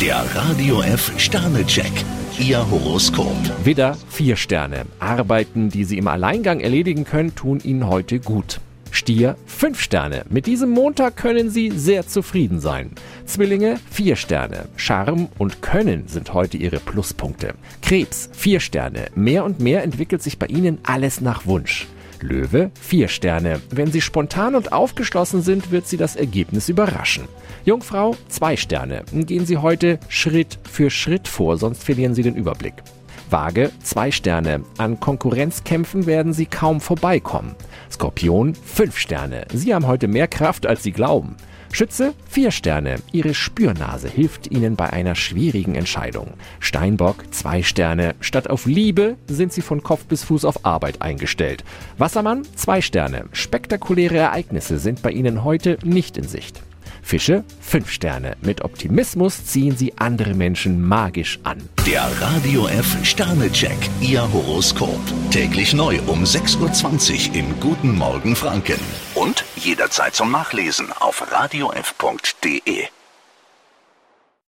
Der Radio F Sternecheck. Ihr Horoskop. Widder, vier Sterne. Arbeiten, die Sie im Alleingang erledigen können, tun Ihnen heute gut. Stier, fünf Sterne. Mit diesem Montag können Sie sehr zufrieden sein. Zwillinge, vier Sterne. Charme und Können sind heute Ihre Pluspunkte. Krebs, vier Sterne. Mehr und mehr entwickelt sich bei Ihnen alles nach Wunsch. Löwe, vier Sterne. Wenn Sie spontan und aufgeschlossen sind, wird Sie das Ergebnis überraschen. Jungfrau, zwei Sterne. Gehen Sie heute Schritt für Schritt vor, sonst verlieren Sie den Überblick. Waage, zwei Sterne. An Konkurrenzkämpfen werden Sie kaum vorbeikommen. Skorpion, fünf Sterne. Sie haben heute mehr Kraft, als Sie glauben. Schütze, vier Sterne. Ihre Spürnase hilft Ihnen bei einer schwierigen Entscheidung. Steinbock, zwei Sterne. Statt auf Liebe sind Sie von Kopf bis Fuß auf Arbeit eingestellt. Wassermann, zwei Sterne. Spektakuläre Ereignisse sind bei Ihnen heute nicht in Sicht. Fische, fünf Sterne. Mit Optimismus ziehen Sie andere Menschen magisch an. Der Radio F Sternecheck. Ihr Horoskop. Täglich neu um 6.20 Uhr im Guten Morgen Franken. Und jederzeit zum Nachlesen auf radiof.de.